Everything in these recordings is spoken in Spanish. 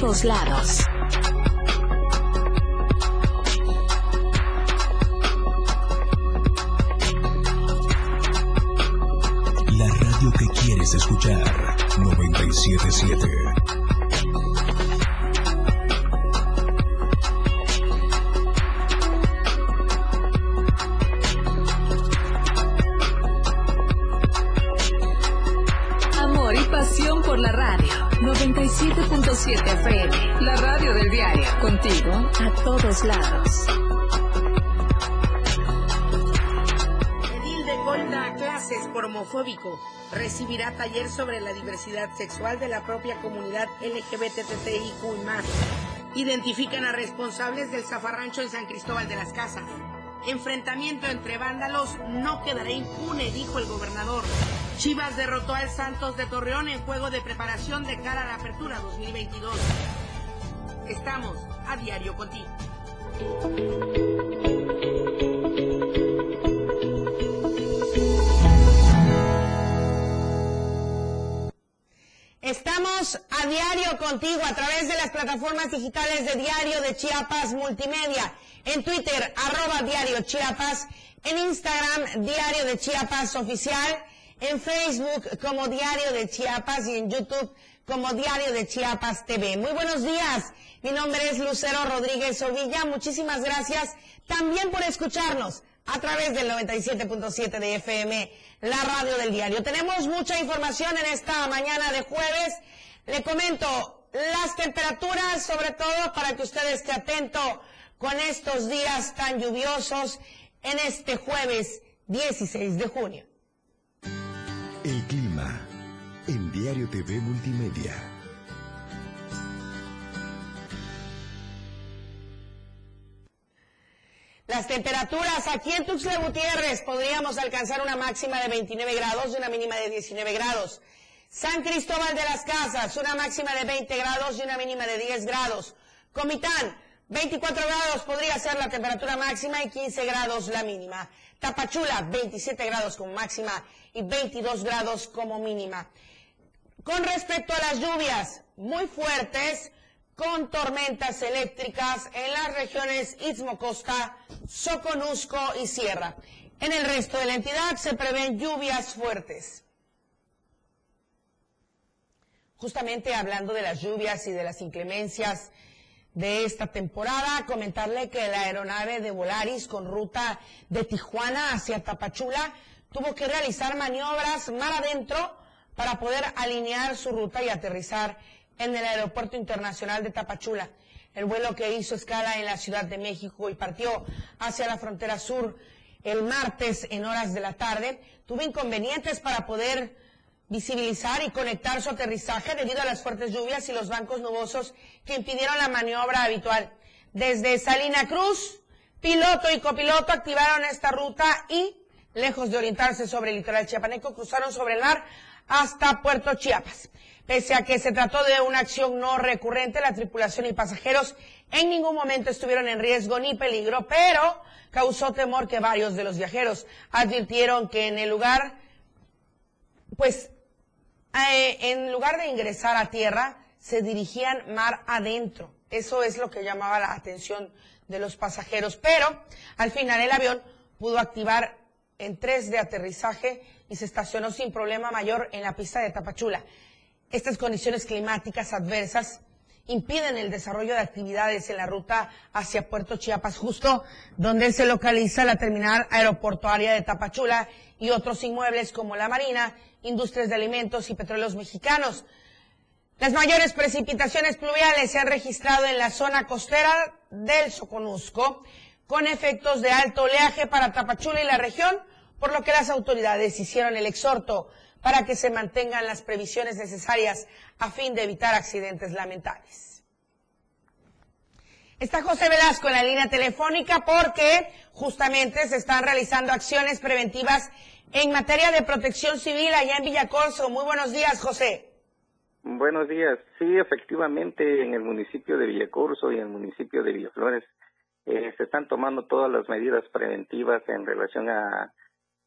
todos lados. La radio que quieres escuchar. 977. Lados. Edil de Golda clases por homofóbico. Recibirá taller sobre la diversidad sexual de la propia comunidad LGBTTIQ y más. Identifican a responsables del zafarrancho en San Cristóbal de las Casas. Enfrentamiento entre vándalos no quedará impune, dijo el gobernador. Chivas derrotó al Santos de Torreón en juego de preparación de cara a la apertura 2022. Estamos a diario contigo. Estamos a diario contigo a través de las plataformas digitales de Diario de Chiapas Multimedia. En Twitter, arroba Diario Chiapas. En Instagram, Diario de Chiapas Oficial. En Facebook, como Diario de Chiapas. Y en YouTube, como Diario de Chiapas TV. Muy buenos días. Mi nombre es Lucero Rodríguez Ovilla. Muchísimas gracias también por escucharnos a través del 97.7 de FM, la radio del diario. Tenemos mucha información en esta mañana de jueves. Le comento las temperaturas, sobre todo para que usted esté atento con estos días tan lluviosos en este jueves 16 de junio. En Diario TV Multimedia. Las temperaturas aquí en Tuxtla Gutiérrez podríamos alcanzar una máxima de 29 grados y una mínima de 19 grados. San Cristóbal de las Casas, una máxima de 20 grados y una mínima de 10 grados. Comitán, 24 grados podría ser la temperatura máxima y 15 grados la mínima. Tapachula, 27 grados como máxima y 22 grados como mínima. Con respecto a las lluvias, muy fuertes, con tormentas eléctricas en las regiones Istmo Costa, Soconusco y Sierra. En el resto de la entidad se prevén lluvias fuertes. Justamente hablando de las lluvias y de las inclemencias de esta temporada, comentarle que la aeronave de Volaris con ruta de Tijuana hacia Tapachula tuvo que realizar maniobras mar adentro para poder alinear su ruta y aterrizar en el Aeropuerto Internacional de Tapachula. El vuelo que hizo escala en la Ciudad de México y partió hacia la frontera sur el martes en horas de la tarde, tuvo inconvenientes para poder visibilizar y conectar su aterrizaje debido a las fuertes lluvias y los bancos nubosos que impidieron la maniobra habitual. Desde Salina Cruz, piloto y copiloto activaron esta ruta y, lejos de orientarse sobre el litoral chiapaneco, cruzaron sobre el mar hasta Puerto Chiapas. Pese a que se trató de una acción no recurrente, la tripulación y pasajeros en ningún momento estuvieron en riesgo ni peligro, pero causó temor que varios de los viajeros advirtieron que en el lugar, pues, eh, en lugar de ingresar a tierra, se dirigían mar adentro. Eso es lo que llamaba la atención de los pasajeros. Pero al final el avión pudo activar en tres de aterrizaje y se estacionó sin problema mayor en la pista de Tapachula. Estas condiciones climáticas adversas impiden el desarrollo de actividades en la ruta hacia Puerto Chiapas, justo donde se localiza la terminal aeroportuaria de Tapachula y otros inmuebles como la Marina, Industrias de Alimentos y Petróleos Mexicanos. Las mayores precipitaciones pluviales se han registrado en la zona costera del Soconusco, con efectos de alto oleaje para Tapachula y la región, por lo que las autoridades hicieron el exhorto para que se mantengan las previsiones necesarias a fin de evitar accidentes lamentables. Está José Velasco en la línea telefónica porque justamente se están realizando acciones preventivas en materia de protección civil allá en Villacorso. Muy buenos días, José. Buenos días. Sí, efectivamente, en el municipio de Villacorso y en el municipio de Villaflores eh, se están tomando todas las medidas preventivas en relación a,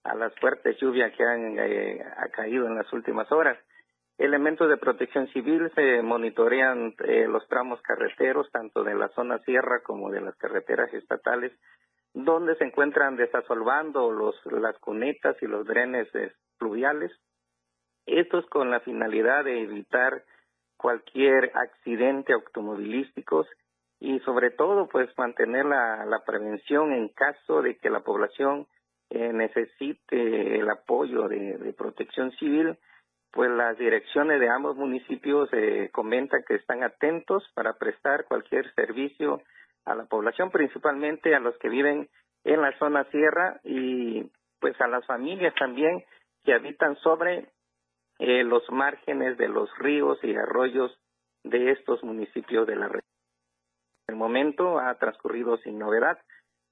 a las fuertes lluvias que han eh, caído en las últimas horas. elementos de protección civil se monitorean eh, los tramos carreteros, tanto de la zona sierra como de las carreteras estatales, donde se encuentran desasolvando los, las cunetas y los drenes fluviales. Esto es con la finalidad de evitar cualquier accidente automovilístico y sobre todo pues mantener la prevención en caso de que la población eh, necesite el apoyo de, protección civil pues las direcciones de ambos municipios eh, comentan que están atentos para prestar cualquier servicio a la población, principalmente a los que viven en la zona sierra y pues a las familias también que habitan sobre eh, los márgenes de los ríos y arroyos de estos municipios de la región. El momento ha transcurrido sin novedad,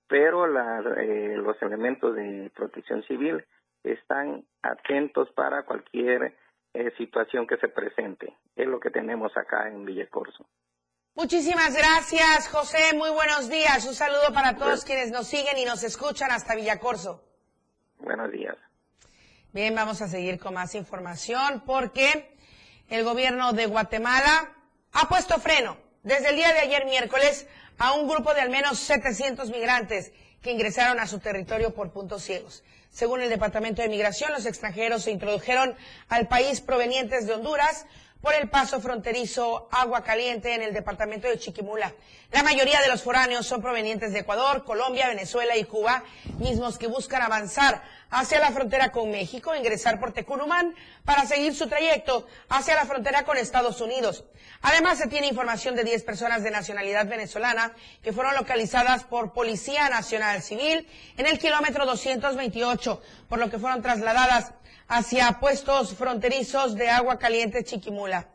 pero la, eh, los elementos de protección civil están atentos para cualquier eh, situación que se presente. Es lo que tenemos acá en Villacorso. Muchísimas gracias, José. Muy buenos días. Un saludo para todos quienes nos siguen y nos escuchan hasta Villacorso. Buenos días. Bien, vamos a seguir con más información porque el gobierno de Guatemala ha puesto freno desde el día de ayer miércoles a un grupo de al menos 700 migrantes que ingresaron a su territorio por puntos ciegos. Según el Departamento de Migración, los extranjeros se introdujeron al país provenientes de Honduras por el paso fronterizo Agua Caliente en el departamento de Chiquimula. La mayoría de los foráneos son provenientes de Ecuador, Colombia, Venezuela y Cuba, mismos que buscan avanzar hacia la frontera con México, ingresar por Tecurumán para seguir su trayecto hacia la frontera con Estados Unidos. Además, se tiene información de 10 personas de nacionalidad venezolana que fueron localizadas por Policía Nacional Civil en el kilómetro 228, por lo que fueron trasladadas hacia puestos fronterizos de agua caliente Chiquimula.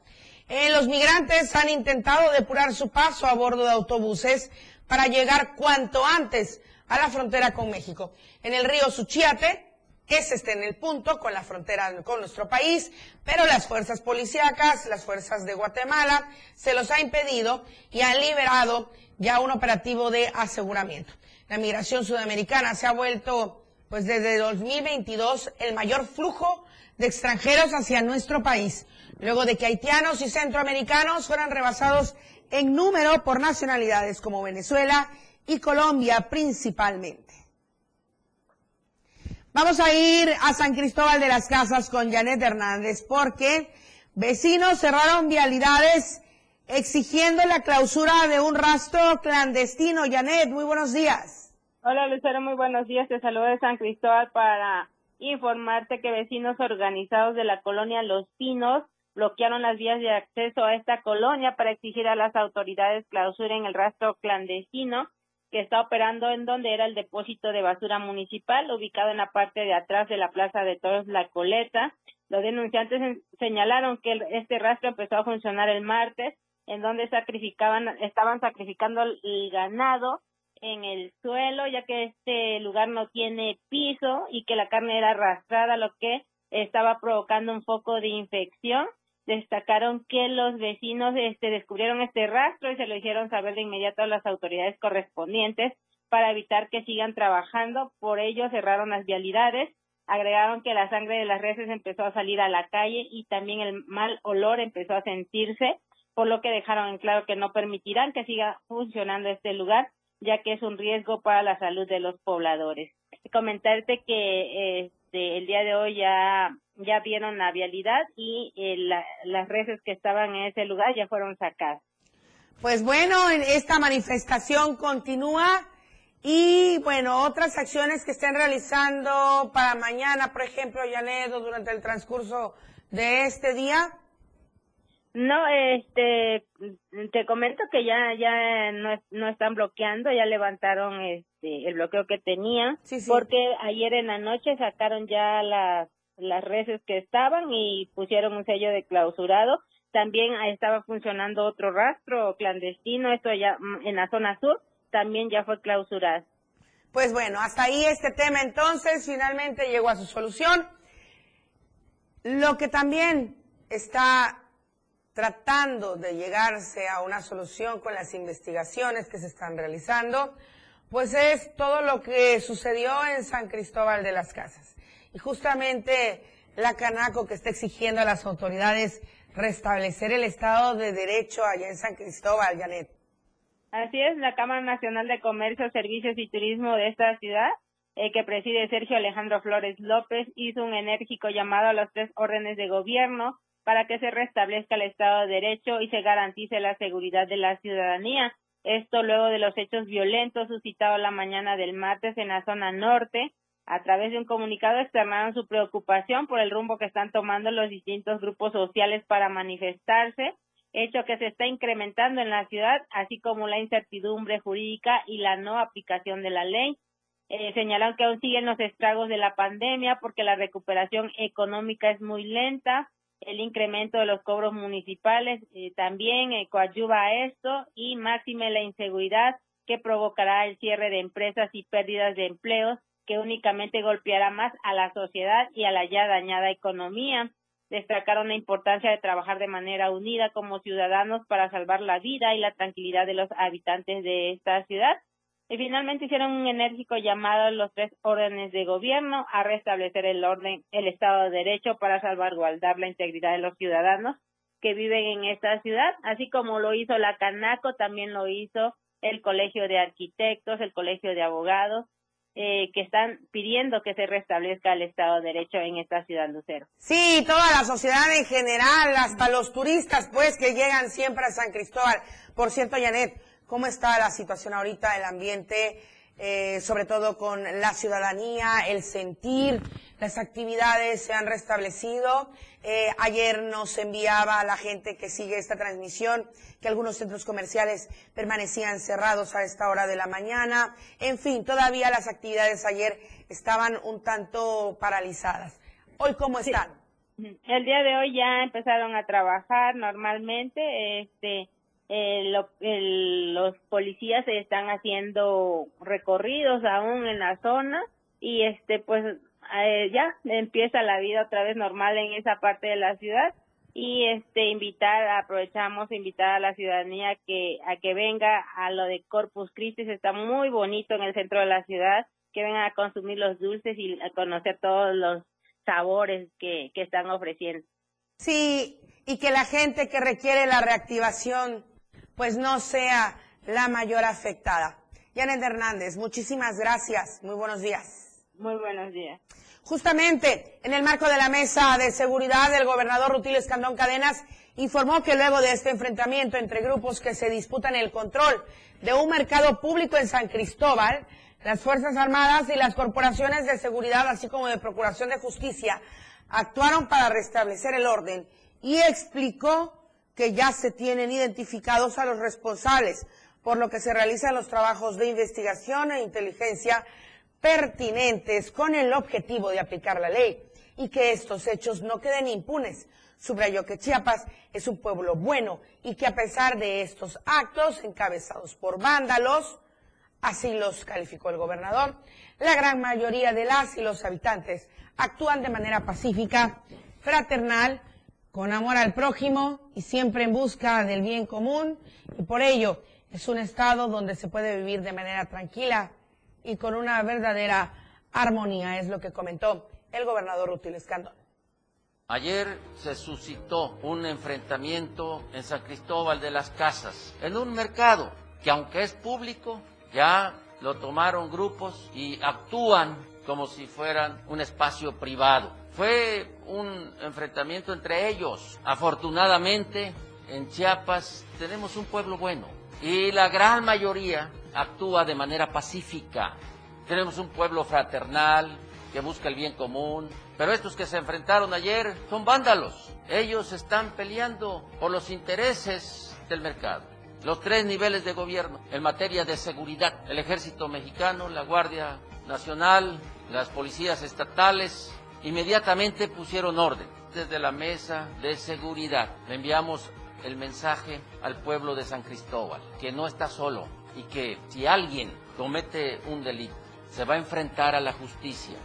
Eh, los migrantes han intentado depurar su paso a bordo de autobuses para llegar cuanto antes a la frontera con México. En el río Suchiate, ese está en el punto con la frontera con nuestro país, pero las fuerzas policíacas, las fuerzas de Guatemala, se los ha impedido y han liberado ya un operativo de aseguramiento. La migración sudamericana se ha vuelto pues desde 2022 el mayor flujo de extranjeros hacia nuestro país, luego de que haitianos y centroamericanos fueran rebasados en número por nacionalidades como Venezuela y Colombia principalmente. Vamos a ir a San Cristóbal de las Casas con Janet Hernández porque vecinos cerraron vialidades exigiendo la clausura de un rastro clandestino. Janet, muy buenos días. Hola Lucero, muy buenos días. Te saludo de San Cristóbal para informarte que vecinos organizados de la colonia Los Pinos bloquearon las vías de acceso a esta colonia para exigir a las autoridades clausuren el rastro clandestino que está operando en donde era el depósito de basura municipal, ubicado en la parte de atrás de la Plaza de Toros La Coleta. Los denunciantes señalaron que este rastro empezó a funcionar el martes, en donde sacrificaban, estaban sacrificando el ganado en el suelo, ya que este lugar no tiene piso y que la carne era arrastrada, lo que estaba provocando un foco de infección. Destacaron que los vecinos este, descubrieron este rastro y se lo hicieron saber de inmediato a las autoridades correspondientes para evitar que sigan trabajando. Por ello cerraron las vialidades. Agregaron que la sangre de las reses empezó a salir a la calle y también el mal olor empezó a sentirse, por lo que dejaron en claro que no permitirán que siga funcionando este lugar ya que es un riesgo para la salud de los pobladores. Comentarte que este, el día de hoy ya, ya vieron la vialidad y eh, las reses que estaban en ese lugar ya fueron sacadas. Pues bueno, esta manifestación continúa y bueno, otras acciones que estén realizando para mañana, por ejemplo, Yanedo, durante el transcurso de este día. No, este, te comento que ya ya no, no están bloqueando, ya levantaron este el bloqueo que tenían, porque ayer en la noche sacaron ya las las reses que estaban y pusieron un sello de clausurado. También estaba funcionando otro rastro clandestino, esto ya mm, en la zona sur, también ya fue clausurado. Pues bueno, hasta ahí este tema entonces finalmente llegó a su solución. Lo que también está tratando de llegarse a una solución con las investigaciones que se están realizando, pues es todo lo que sucedió en San Cristóbal de las Casas. Y justamente la Canaco que está exigiendo a las autoridades restablecer el Estado de Derecho allá en San Cristóbal, Janet. Así es, la Cámara Nacional de Comercio, Servicios y Turismo de esta ciudad, eh, que preside Sergio Alejandro Flores López, hizo un enérgico llamado a los tres órdenes de gobierno para que se restablezca el Estado de Derecho y se garantice la seguridad de la ciudadanía. Esto luego de los hechos violentos suscitados la mañana del martes en la zona norte. A través de un comunicado externaron su preocupación por el rumbo que están tomando los distintos grupos sociales para manifestarse hecho que se está incrementando en la ciudad, así como la incertidumbre jurídica y la no aplicación de la ley. Eh, señalaron que aún siguen los estragos de la pandemia porque la recuperación económica es muy lenta, el incremento de los cobros municipales eh, también eh, coadyuva a esto y máxime la inseguridad que provocará el cierre de empresas y pérdidas de empleos que únicamente golpeará más a la sociedad y a la ya dañada economía destacaron la importancia de trabajar de manera unida como ciudadanos para salvar la vida y la tranquilidad de los habitantes de esta ciudad. Y finalmente hicieron un enérgico llamado a los tres órdenes de gobierno a restablecer el orden, el Estado de Derecho para salvaguardar la integridad de los ciudadanos que viven en esta ciudad, así como lo hizo la Canaco, también lo hizo el Colegio de Arquitectos, el Colegio de Abogados, eh, que están pidiendo que se restablezca el Estado de Derecho en esta ciudad Lucero. Sí, toda la sociedad en general, hasta los turistas, pues, que llegan siempre a San Cristóbal. Por cierto, Janet, ¿cómo está la situación ahorita, el ambiente? Eh, sobre todo con la ciudadanía, el sentir, las actividades se han restablecido. Eh, ayer nos enviaba la gente que sigue esta transmisión que algunos centros comerciales permanecían cerrados a esta hora de la mañana. En fin, todavía las actividades ayer estaban un tanto paralizadas. ¿Hoy cómo están? El día de hoy ya empezaron a trabajar normalmente. Este, los policías están haciendo recorridos aún en la zona y este pues eh, ya empieza la vida otra vez normal en esa parte de la ciudad y este invitar aprovechamos invitar a la ciudadanía que a que venga a lo de Corpus Christi está muy bonito en el centro de la ciudad que vengan a consumir los dulces y a conocer todos los sabores que, que están ofreciendo. Sí y que la gente que requiere la reactivación pues no sea la mayor afectada. Janet Hernández, muchísimas gracias. Muy buenos días. Muy buenos días. Justamente, en el marco de la mesa de seguridad, el gobernador Rutilio Escandón Cadenas informó que luego de este enfrentamiento entre grupos que se disputan el control de un mercado público en San Cristóbal, las Fuerzas Armadas y las corporaciones de seguridad, así como de Procuración de Justicia, actuaron para restablecer el orden y explicó que ya se tienen identificados a los responsables, por lo que se realizan los trabajos de investigación e inteligencia pertinentes con el objetivo de aplicar la ley y que estos hechos no queden impunes. Subrayó que Chiapas es un pueblo bueno y que a pesar de estos actos encabezados por vándalos, así los calificó el gobernador, la gran mayoría de las y los habitantes actúan de manera pacífica, fraternal, con amor al prójimo y siempre en busca del bien común y por ello es un estado donde se puede vivir de manera tranquila y con una verdadera armonía, es lo que comentó el gobernador Rutil Escandón. Ayer se suscitó un enfrentamiento en San Cristóbal de las Casas, en un mercado que aunque es público, ya lo tomaron grupos y actúan como si fueran un espacio privado. Fue un enfrentamiento entre ellos. Afortunadamente, en Chiapas tenemos un pueblo bueno y la gran mayoría actúa de manera pacífica. Tenemos un pueblo fraternal que busca el bien común, pero estos que se enfrentaron ayer son vándalos. Ellos están peleando por los intereses del mercado. Los tres niveles de gobierno en materia de seguridad, el ejército mexicano, la Guardia Nacional, las policías estatales, Inmediatamente pusieron orden. Desde la mesa de seguridad le enviamos el mensaje al pueblo de San Cristóbal, que no está solo y que si alguien comete un delito, se va a enfrentar a la justicia.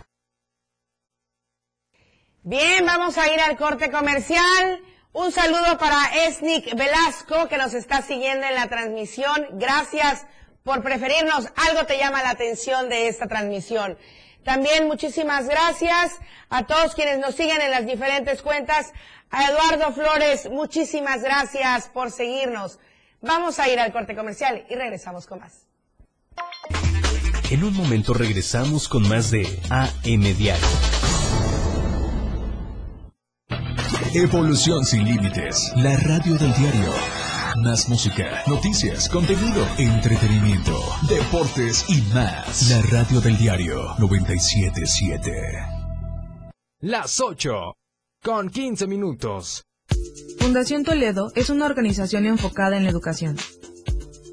Bien, vamos a ir al corte comercial. Un saludo para Esnic Velasco, que nos está siguiendo en la transmisión. Gracias por preferirnos. Algo te llama la atención de esta transmisión. También muchísimas gracias a todos quienes nos siguen en las diferentes cuentas. A Eduardo Flores, muchísimas gracias por seguirnos. Vamos a ir al corte comercial y regresamos con más. En un momento regresamos con más de AM Diario. Evolución sin límites. La radio del diario. Más música, noticias, contenido, entretenimiento, deportes y más. La radio del diario 977. Las 8. Con 15 minutos. Fundación Toledo es una organización enfocada en la educación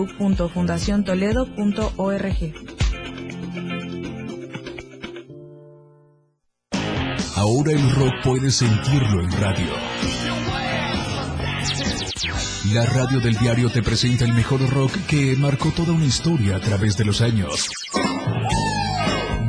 www.fundaciontoledo.org. Ahora el rock puedes sentirlo en radio. La radio del diario te presenta el mejor rock que marcó toda una historia a través de los años.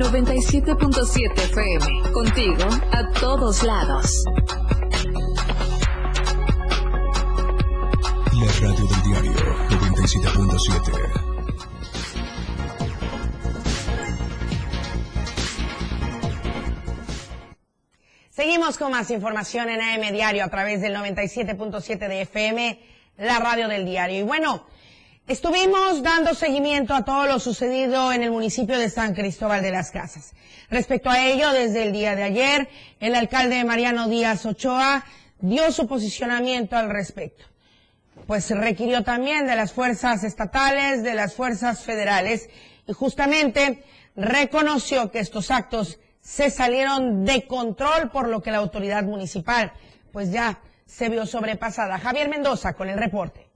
97.7 FM. Contigo a todos lados. La radio del diario 97.7. Seguimos con más información en AM Diario a través del 97.7 de FM, la radio del diario. Y bueno, estuvimos dando seguimiento a todo lo sucedido en el municipio de San Cristóbal de las Casas. Respecto a ello, desde el día de ayer, el alcalde Mariano Díaz Ochoa dio su posicionamiento al respecto. Pues requirió también de las fuerzas estatales, de las fuerzas federales, y justamente reconoció que estos actos se salieron de control por lo que la autoridad municipal pues ya se vio sobrepasada. Javier Mendoza con el reporte.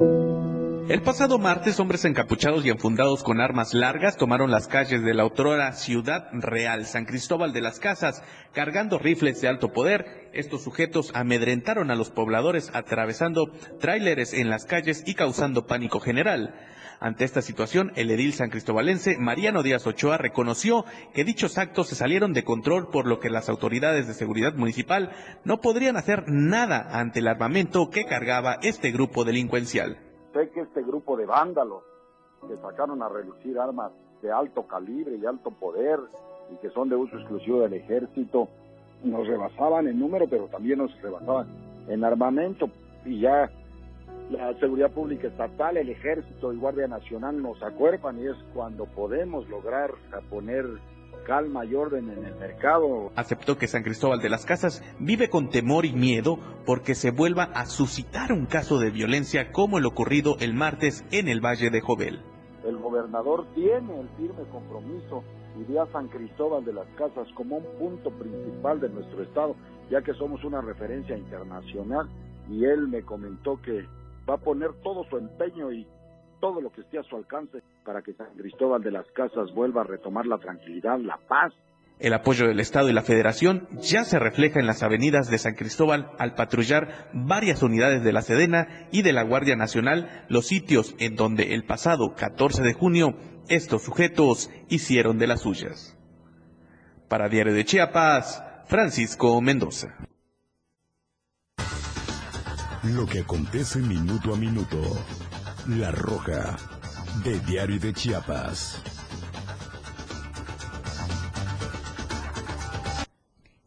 El pasado martes, hombres encapuchados y enfundados con armas largas tomaron las calles de la autora Ciudad Real, San Cristóbal de las Casas, cargando rifles de alto poder. Estos sujetos amedrentaron a los pobladores atravesando tráileres en las calles y causando pánico general. Ante esta situación, el edil san cristobalense Mariano Díaz Ochoa reconoció que dichos actos se salieron de control por lo que las autoridades de seguridad municipal no podrían hacer nada ante el armamento que cargaba este grupo delincuencial. Sé que este grupo de vándalos que sacaron a relucir armas de alto calibre y alto poder y que son de uso exclusivo del ejército, nos rebasaban en número, pero también nos rebasaban en armamento y ya la seguridad pública estatal, el ejército y Guardia Nacional nos acuerpan y es cuando podemos lograr poner calma y orden en el mercado. Aceptó que San Cristóbal de las Casas vive con temor y miedo porque se vuelva a suscitar un caso de violencia como el ocurrido el martes en el Valle de Jovel. El gobernador tiene el firme compromiso y ve a San Cristóbal de las Casas como un punto principal de nuestro estado, ya que somos una referencia internacional y él me comentó que va a poner todo su empeño y todo lo que esté a su alcance para que San Cristóbal de las Casas vuelva a retomar la tranquilidad, la paz el apoyo del Estado y la Federación ya se refleja en las avenidas de San Cristóbal al patrullar varias unidades de la Sedena y de la Guardia Nacional los sitios en donde el pasado 14 de junio estos sujetos hicieron de las suyas. Para Diario de Chiapas, Francisco Mendoza. Lo que acontece minuto a minuto. La Roja, de Diario de Chiapas.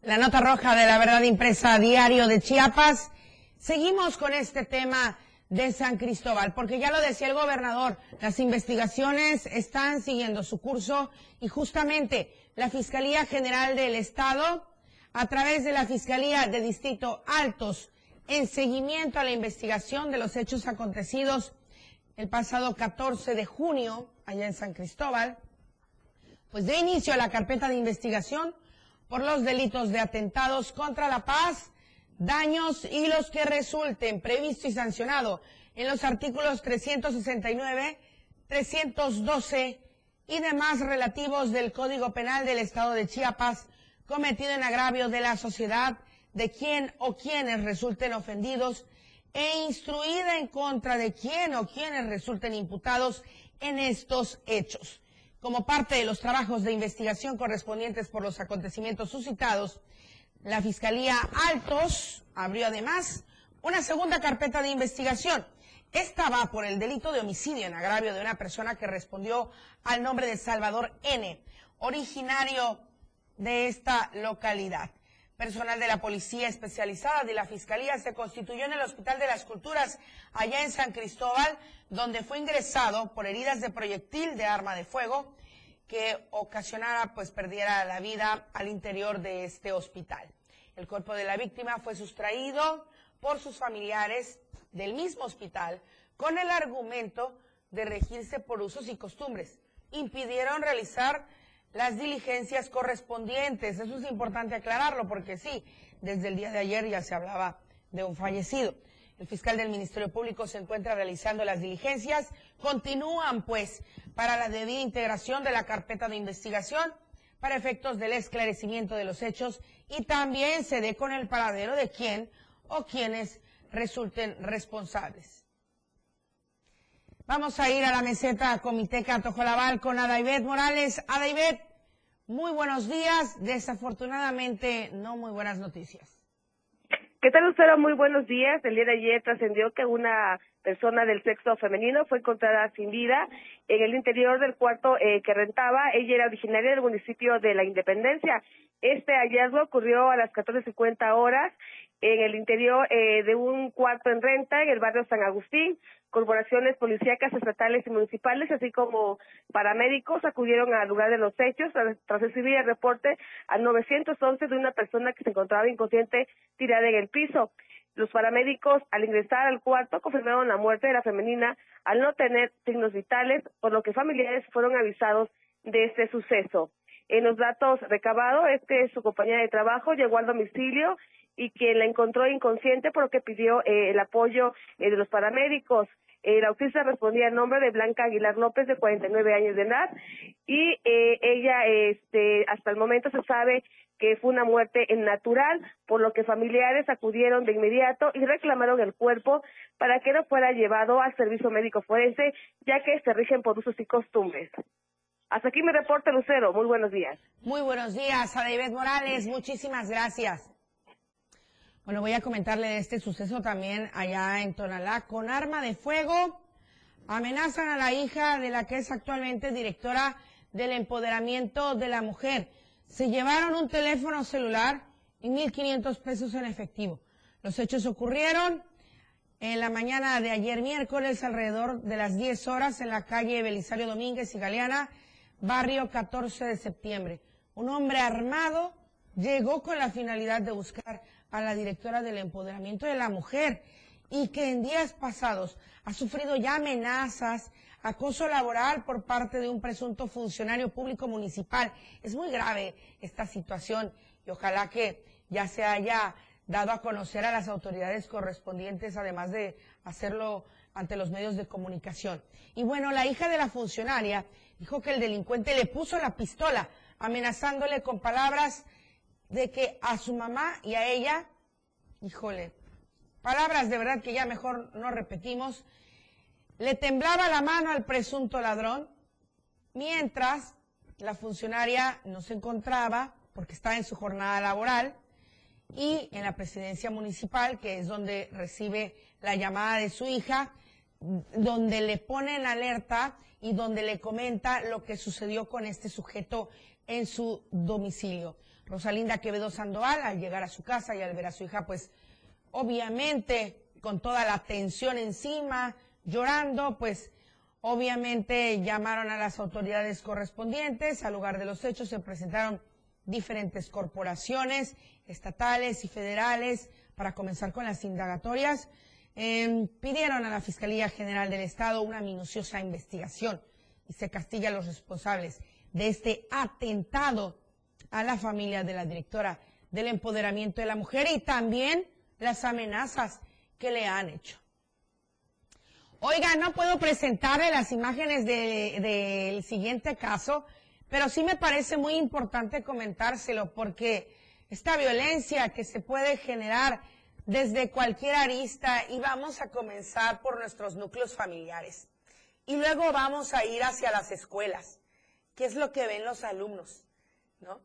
La nota roja de la verdad impresa diario de Chiapas. Seguimos con este tema de San Cristóbal, porque ya lo decía el gobernador, las investigaciones están siguiendo su curso y justamente la Fiscalía General del Estado, a través de la Fiscalía de Distrito Altos, en seguimiento a la investigación de los hechos acontecidos el pasado 14 de junio, allá en San Cristóbal, pues de inicio a la carpeta de investigación por los delitos de atentados contra la paz, daños y los que resulten previsto y sancionado en los artículos 369, 312 y demás relativos del Código Penal del Estado de Chiapas cometido en agravio de la sociedad de quien o quienes resulten ofendidos e instruida en contra de quien o quienes resulten imputados en estos hechos como parte de los trabajos de investigación correspondientes por los acontecimientos suscitados, la Fiscalía Altos abrió además una segunda carpeta de investigación. Esta va por el delito de homicidio en agravio de una persona que respondió al nombre de Salvador N., originario de esta localidad. Personal de la Policía Especializada de la Fiscalía se constituyó en el Hospital de las Culturas, allá en San Cristóbal, donde fue ingresado por heridas de proyectil de arma de fuego que ocasionara, pues perdiera la vida al interior de este hospital. El cuerpo de la víctima fue sustraído por sus familiares del mismo hospital con el argumento de regirse por usos y costumbres. Impidieron realizar las diligencias correspondientes. Eso es importante aclararlo porque sí, desde el día de ayer ya se hablaba de un fallecido. El fiscal del Ministerio Público se encuentra realizando las diligencias. Continúan, pues, para la debida integración de la carpeta de investigación para efectos del esclarecimiento de los hechos y también se dé con el paradero de quién o quienes resulten responsables. Vamos a ir a la meseta Comiteca Tojolabal con Adaibet Morales. Adaibet, muy buenos días. Desafortunadamente, no muy buenas noticias. ¿Qué tal, Lucero? Muy buenos días. El día de ayer trascendió que una persona del sexo femenino fue encontrada sin vida en el interior del cuarto eh, que rentaba. Ella era originaria del municipio de La Independencia. Este hallazgo ocurrió a las 14.50 horas en el interior eh, de un cuarto en renta en el barrio San Agustín. Corporaciones policíacas estatales y municipales, así como paramédicos, acudieron al lugar de los hechos tras recibir el reporte al 911 de una persona que se encontraba inconsciente tirada en el piso. Los paramédicos, al ingresar al cuarto, confirmaron la muerte de la femenina al no tener signos vitales, por lo que familiares fueron avisados de este suceso. En los datos recabados es su compañera de trabajo llegó al domicilio y que la encontró inconsciente por lo que pidió eh, el apoyo eh, de los paramédicos. El autista respondía en nombre de Blanca Aguilar López, de 49 años de edad, y eh, ella, este, hasta el momento se sabe que fue una muerte natural, por lo que familiares acudieron de inmediato y reclamaron el cuerpo para que no fuera llevado al servicio médico forense, ya que se rigen por usos y costumbres. Hasta aquí mi reporte, Lucero. Muy buenos días. Muy buenos días, a Morales. Muchísimas gracias. Bueno, voy a comentarle de este suceso también allá en Tonalá. Con arma de fuego amenazan a la hija de la que es actualmente directora del empoderamiento de la mujer. Se llevaron un teléfono celular y 1.500 pesos en efectivo. Los hechos ocurrieron en la mañana de ayer miércoles alrededor de las 10 horas en la calle Belisario Domínguez y Galeana, barrio 14 de septiembre. Un hombre armado llegó con la finalidad de buscar a la directora del empoderamiento de la mujer y que en días pasados ha sufrido ya amenazas, acoso laboral por parte de un presunto funcionario público municipal. Es muy grave esta situación y ojalá que ya se haya dado a conocer a las autoridades correspondientes, además de hacerlo ante los medios de comunicación. Y bueno, la hija de la funcionaria dijo que el delincuente le puso la pistola, amenazándole con palabras de que a su mamá y a ella, híjole, palabras de verdad que ya mejor no repetimos, le temblaba la mano al presunto ladrón, mientras la funcionaria no se encontraba porque estaba en su jornada laboral y en la presidencia municipal, que es donde recibe la llamada de su hija, donde le pone en alerta y donde le comenta lo que sucedió con este sujeto en su domicilio. Rosalinda Quevedo Sandoval, al llegar a su casa y al ver a su hija, pues obviamente con toda la tensión encima, llorando, pues obviamente llamaron a las autoridades correspondientes. Al lugar de los hechos se presentaron diferentes corporaciones estatales y federales para comenzar con las indagatorias. Em, pidieron a la Fiscalía General del Estado una minuciosa investigación y se castiga a los responsables de este atentado a la familia de la directora del empoderamiento de la mujer y también las amenazas que le han hecho. Oiga, no puedo presentarle las imágenes del siguiente caso, pero sí me parece muy importante comentárselo porque esta violencia que se puede generar desde cualquier arista y vamos a comenzar por nuestros núcleos familiares. Y luego vamos a ir hacia las escuelas. ¿Qué es lo que ven los alumnos? ¿No?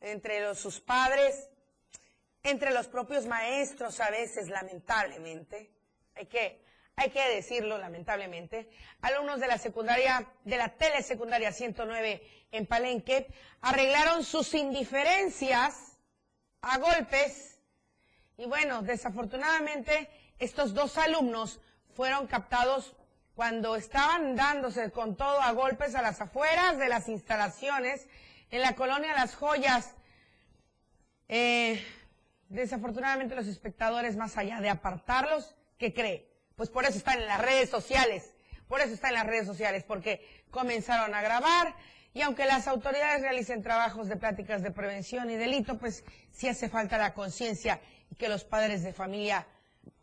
Entre los, sus padres, entre los propios maestros a veces, lamentablemente. Hay que, hay que decirlo, lamentablemente. Alumnos de la secundaria, de la telesecundaria 109 en Palenque, arreglaron sus indiferencias a golpes y bueno, desafortunadamente estos dos alumnos fueron captados cuando estaban dándose con todo a golpes a las afueras de las instalaciones en la colonia Las Joyas. Eh, desafortunadamente los espectadores, más allá de apartarlos, ¿qué cree? Pues por eso están en las redes sociales, por eso están en las redes sociales, porque comenzaron a grabar y aunque las autoridades realicen trabajos de pláticas de prevención y delito, pues sí hace falta la conciencia y que los padres de familia,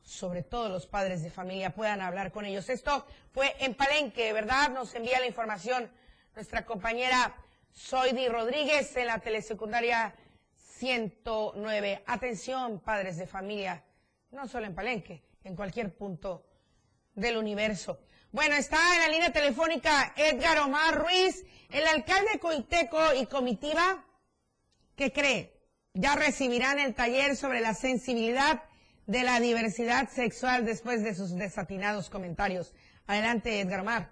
sobre todo los padres de familia, puedan hablar con ellos. Esto fue en Palenque, ¿verdad? Nos envía la información nuestra compañera Zoidi Rodríguez en la telesecundaria 109. Atención, padres de familia, no solo en Palenque, en cualquier punto del universo. Bueno, está en la línea telefónica Edgar Omar Ruiz, el alcalde de Coiteco y comitiva, ¿qué cree? ya recibirán el taller sobre la sensibilidad de la diversidad sexual después de sus desatinados comentarios. Adelante, Edgar Mar.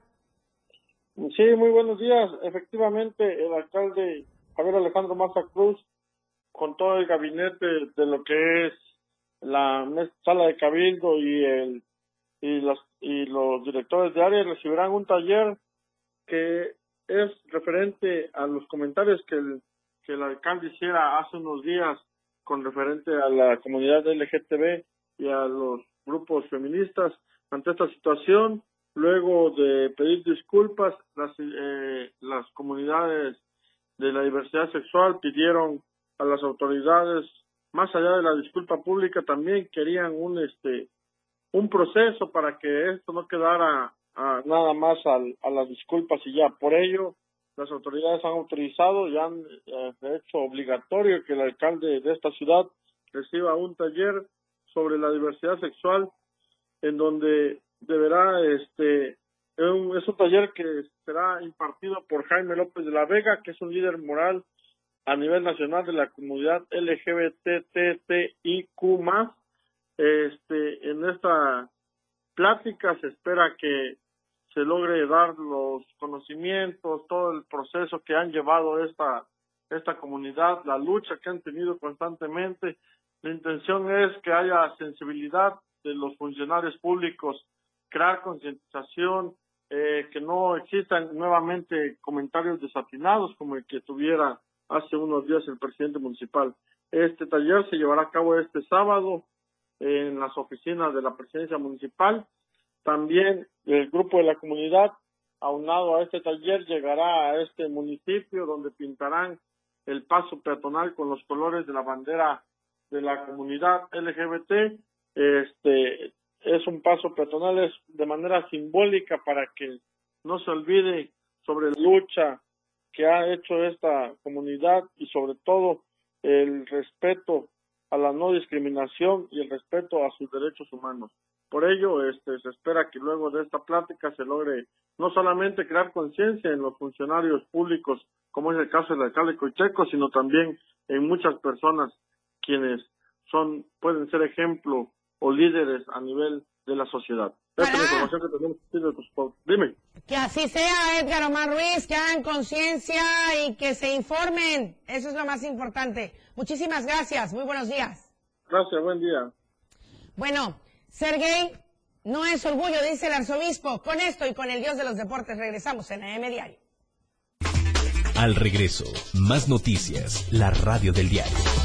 Sí, muy buenos días. Efectivamente, el alcalde Javier Alejandro Maza Cruz, con todo el gabinete de lo que es la sala de cabildo y el y los y los directores de área recibirán un taller que es referente a los comentarios que el que el alcalde hiciera hace unos días con referente a la comunidad LGTB y a los grupos feministas ante esta situación. Luego de pedir disculpas, las, eh, las comunidades de la diversidad sexual pidieron a las autoridades, más allá de la disculpa pública, también querían un este un proceso para que esto no quedara nada más a las disculpas y ya. Por ello, las autoridades han autorizado y han eh, hecho obligatorio que el alcalde de esta ciudad reciba un taller sobre la diversidad sexual en donde deberá este es un taller que será impartido por Jaime López de la Vega que es un líder moral a nivel nacional de la comunidad LGBTTIQ este en esta plática se espera que se logre dar los conocimientos, todo el proceso que han llevado esta, esta comunidad, la lucha que han tenido constantemente. La intención es que haya sensibilidad de los funcionarios públicos, crear concientización, eh, que no existan nuevamente comentarios desatinados como el que tuviera hace unos días el presidente municipal. Este taller se llevará a cabo este sábado en las oficinas de la presidencia municipal también el grupo de la comunidad aunado a este taller, llegará a este municipio donde pintarán el paso peatonal con los colores de la bandera de la comunidad LGBT. Este es un paso peatonal es de manera simbólica para que no se olvide sobre la lucha que ha hecho esta comunidad y sobre todo el respeto a la no discriminación y el respeto a sus derechos humanos. Por ello, este, se espera que luego de esta plática se logre no solamente crear conciencia en los funcionarios públicos, como es el caso del alcalde Coicheco, sino también en muchas personas quienes son pueden ser ejemplo o líderes a nivel de la sociedad. Esta es la información que tenemos que Dime. Que así sea, Edgar Omar Ruiz, que hagan conciencia y que se informen. Eso es lo más importante. Muchísimas gracias. Muy buenos días. Gracias, buen día. Bueno, ser gay no es orgullo, dice el arzobispo. Con esto y con el Dios de los Deportes regresamos en AM Diario. Al regreso, más noticias, la radio del diario.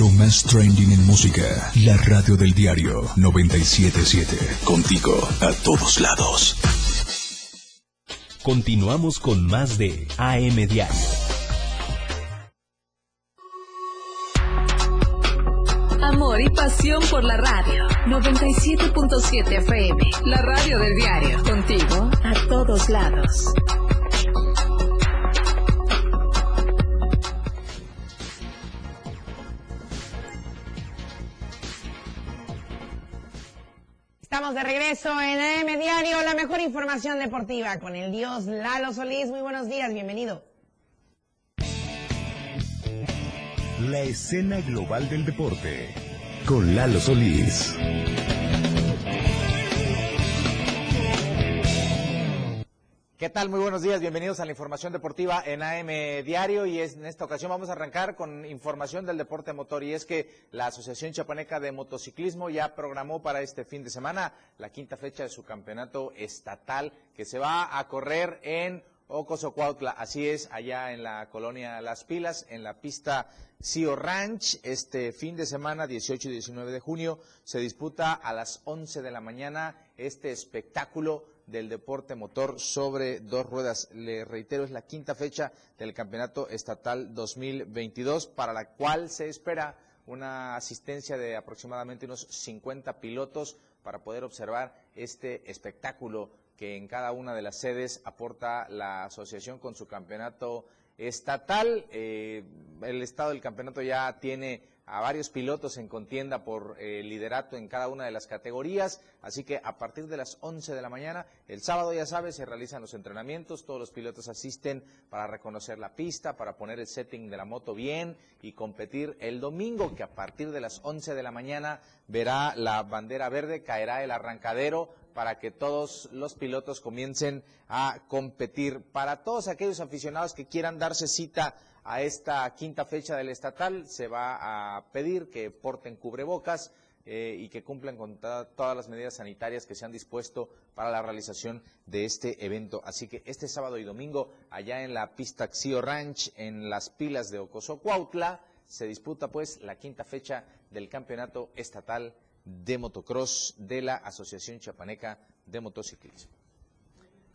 Lo más trending en música. La radio del diario 977. Contigo a todos lados. Continuamos con más de AM Diario. Amor y pasión por la radio. 97.7 FM. La radio del diario. Contigo a todos lados. Estamos de regreso en AM Diario, la mejor información deportiva con el dios Lalo Solís. Muy buenos días, bienvenido. La escena global del deporte con Lalo Solís. ¿Qué tal? Muy buenos días, bienvenidos a la información deportiva en AM Diario y en esta ocasión vamos a arrancar con información del deporte motor y es que la Asociación Chapaneca de Motociclismo ya programó para este fin de semana la quinta fecha de su campeonato estatal que se va a correr en Ocosocuautla, así es, allá en la colonia Las Pilas, en la pista Cio Ranch. Este fin de semana, 18 y 19 de junio, se disputa a las 11 de la mañana este espectáculo del deporte motor sobre dos ruedas. Le reitero, es la quinta fecha del Campeonato Estatal 2022, para la cual se espera una asistencia de aproximadamente unos 50 pilotos para poder observar este espectáculo que en cada una de las sedes aporta la asociación con su campeonato estatal. Eh, el estado del campeonato ya tiene a varios pilotos en contienda por eh, liderato en cada una de las categorías, así que a partir de las 11 de la mañana, el sábado ya sabes, se realizan los entrenamientos, todos los pilotos asisten para reconocer la pista, para poner el setting de la moto bien y competir el domingo, que a partir de las 11 de la mañana verá la bandera verde, caerá el arrancadero para que todos los pilotos comiencen a competir. Para todos aquellos aficionados que quieran darse cita a esta quinta fecha del estatal se va a pedir que porten cubrebocas eh, y que cumplan con todas las medidas sanitarias que se han dispuesto para la realización de este evento. Así que este sábado y domingo, allá en la pista Xio Ranch, en las pilas de Ocoso Cuautla, se disputa pues la quinta fecha del campeonato estatal de motocross de la Asociación Chapaneca de Motociclismo.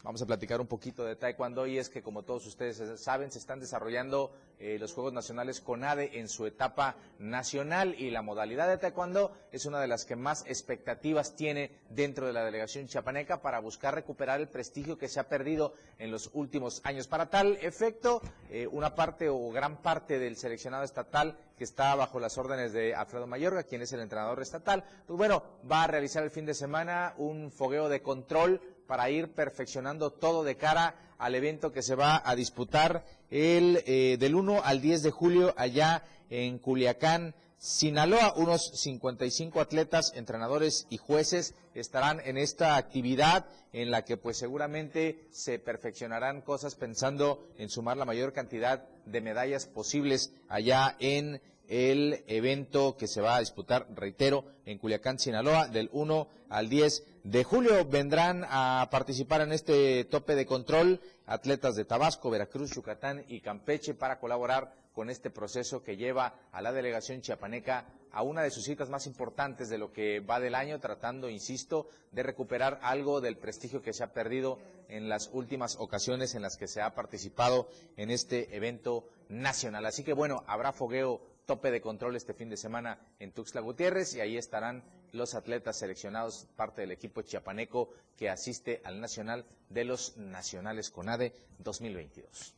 Vamos a platicar un poquito de Taekwondo y es que como todos ustedes saben se están desarrollando eh, los Juegos Nacionales CONADE en su etapa nacional y la modalidad de Taekwondo es una de las que más expectativas tiene dentro de la delegación chapaneca para buscar recuperar el prestigio que se ha perdido en los últimos años. Para tal efecto, eh, una parte o gran parte del seleccionado estatal que está bajo las órdenes de Alfredo Mayorga, quien es el entrenador estatal, pues bueno, va a realizar el fin de semana un fogueo de control para ir perfeccionando todo de cara al evento que se va a disputar el eh, del 1 al 10 de julio allá en Culiacán, Sinaloa. Unos 55 atletas, entrenadores y jueces estarán en esta actividad en la que pues seguramente se perfeccionarán cosas pensando en sumar la mayor cantidad de medallas posibles allá en el evento que se va a disputar, reitero, en Culiacán, Sinaloa, del 1 al 10 de julio. Vendrán a participar en este tope de control atletas de Tabasco, Veracruz, Yucatán y Campeche para colaborar con este proceso que lleva a la delegación chiapaneca a una de sus citas más importantes de lo que va del año, tratando, insisto, de recuperar algo del prestigio que se ha perdido en las últimas ocasiones en las que se ha participado en este evento nacional. Así que bueno, habrá fogueo tope de control este fin de semana en Tuxtla Gutiérrez y ahí estarán los atletas seleccionados, parte del equipo chiapaneco que asiste al Nacional de los Nacionales CONADE 2022.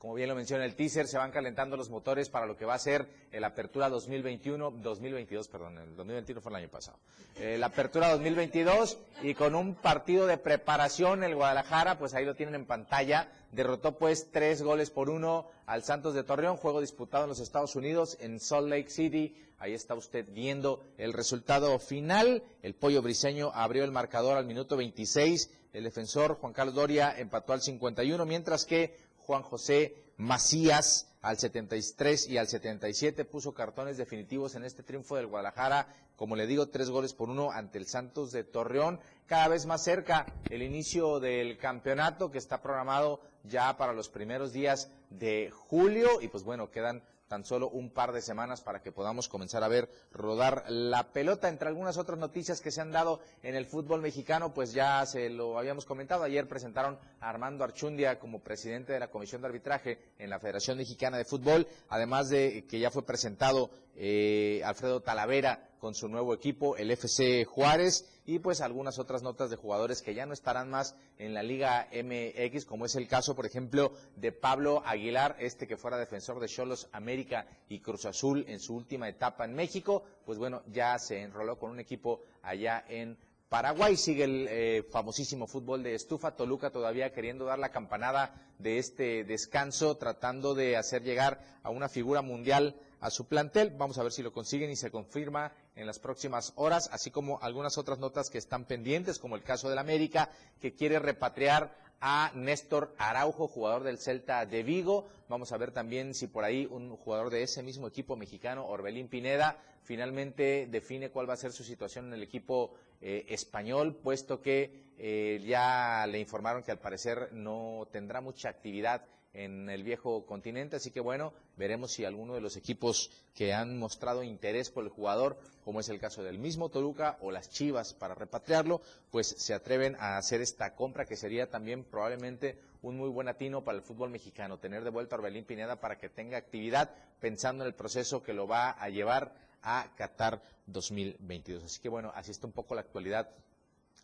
Como bien lo menciona el teaser, se van calentando los motores para lo que va a ser el Apertura 2021, 2022, perdón, el 2021 fue el año pasado. Eh, la Apertura 2022 y con un partido de preparación el Guadalajara, pues ahí lo tienen en pantalla, derrotó pues tres goles por uno al Santos de Torreón, juego disputado en los Estados Unidos, en Salt Lake City. Ahí está usted viendo el resultado final. El pollo briseño abrió el marcador al minuto 26. El defensor Juan Carlos Doria empató al 51, mientras que Juan José Macías al 73 y al 77 puso cartones definitivos en este triunfo del Guadalajara, como le digo, tres goles por uno ante el Santos de Torreón, cada vez más cerca el inicio del campeonato que está programado ya para los primeros días de julio y pues bueno, quedan tan solo un par de semanas para que podamos comenzar a ver rodar la pelota. Entre algunas otras noticias que se han dado en el fútbol mexicano, pues ya se lo habíamos comentado. Ayer presentaron a Armando Archundia como presidente de la Comisión de Arbitraje en la Federación Mexicana de Fútbol, además de que ya fue presentado eh, Alfredo Talavera con su nuevo equipo, el FC Juárez, y pues algunas otras notas de jugadores que ya no estarán más en la Liga MX, como es el caso, por ejemplo, de Pablo Aguilar, este que fuera defensor de Cholos América y Cruz Azul en su última etapa en México, pues bueno, ya se enroló con un equipo allá en Paraguay sigue el eh, famosísimo fútbol de estufa, Toluca todavía queriendo dar la campanada de este descanso, tratando de hacer llegar a una figura mundial a su plantel. Vamos a ver si lo consiguen y se confirma en las próximas horas, así como algunas otras notas que están pendientes, como el caso del América, que quiere repatriar a Néstor Araujo, jugador del Celta de Vigo. Vamos a ver también si por ahí un jugador de ese mismo equipo mexicano, Orbelín Pineda, finalmente define cuál va a ser su situación en el equipo eh, español, puesto que eh, ya le informaron que al parecer no tendrá mucha actividad en el viejo continente, así que bueno, veremos si alguno de los equipos que han mostrado interés por el jugador, como es el caso del mismo Toluca o las Chivas para repatriarlo, pues se atreven a hacer esta compra que sería también probablemente un muy buen atino para el fútbol mexicano, tener de vuelta a Orbelín Pineda para que tenga actividad pensando en el proceso que lo va a llevar a Qatar 2022. Así que bueno, así está un poco la actualidad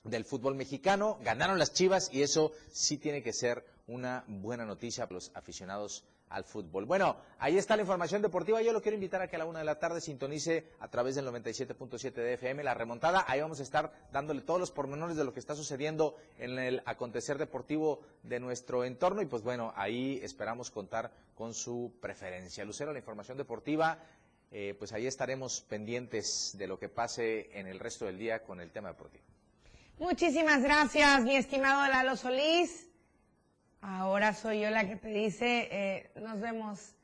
del fútbol mexicano. Ganaron las Chivas y eso sí tiene que ser una buena noticia para los aficionados al fútbol. Bueno, ahí está la información deportiva. Yo lo quiero invitar a que a la una de la tarde sintonice a través del 97.7 de FM la remontada. Ahí vamos a estar dándole todos los pormenores de lo que está sucediendo en el acontecer deportivo de nuestro entorno. Y pues bueno, ahí esperamos contar con su preferencia. Lucero, la información deportiva. Eh, pues ahí estaremos pendientes de lo que pase en el resto del día con el tema deportivo. Muchísimas gracias, mi estimado Lalo Solís. Ahora soy yo la que te dice, eh, nos vemos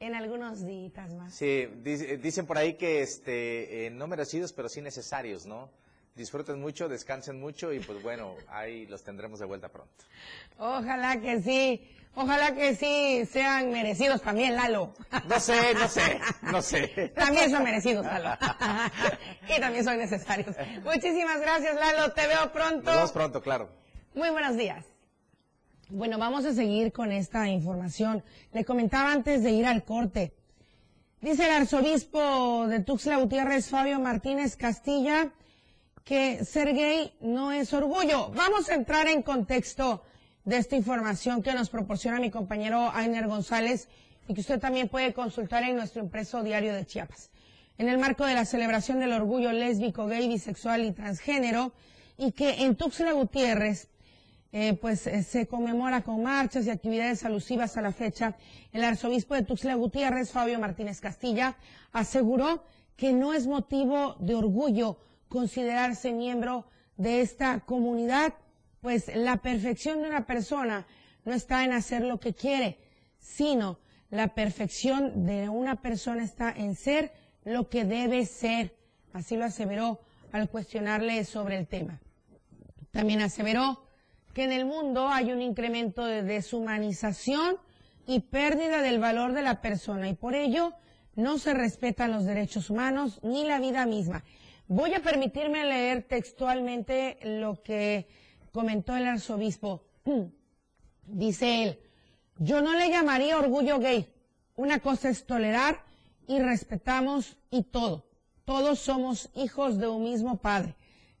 en algunos días más. Sí, dicen por ahí que este, eh, no merecidos, pero sí necesarios, ¿no? Disfruten mucho, descansen mucho y pues bueno, ahí los tendremos de vuelta pronto. Ojalá que sí. Ojalá que sí sean merecidos también, Lalo. No sé, no sé, no sé. También son merecidos, Lalo. y también son necesarios. Muchísimas gracias, Lalo. Te veo pronto. Nos vemos pronto, claro. Muy buenos días. Bueno, vamos a seguir con esta información. Le comentaba antes de ir al corte. Dice el arzobispo de Tuxtla Gutiérrez, Fabio Martínez Castilla, que ser gay no es orgullo. Vamos a entrar en contexto de esta información que nos proporciona mi compañero Ainer González y que usted también puede consultar en nuestro impreso diario de Chiapas. En el marco de la celebración del orgullo lésbico, gay, bisexual y transgénero, y que en Tuxtla Gutiérrez, eh, pues eh, se conmemora con marchas y actividades alusivas a la fecha, el arzobispo de Tuxtla Gutiérrez, Fabio Martínez Castilla, aseguró que no es motivo de orgullo considerarse miembro de esta comunidad pues la perfección de una persona no está en hacer lo que quiere, sino la perfección de una persona está en ser lo que debe ser. Así lo aseveró al cuestionarle sobre el tema. También aseveró que en el mundo hay un incremento de deshumanización y pérdida del valor de la persona y por ello no se respetan los derechos humanos ni la vida misma. Voy a permitirme leer textualmente lo que comentó el arzobispo. Dice él, yo no le llamaría orgullo gay. Una cosa es tolerar y respetamos y todo. Todos somos hijos de un mismo padre.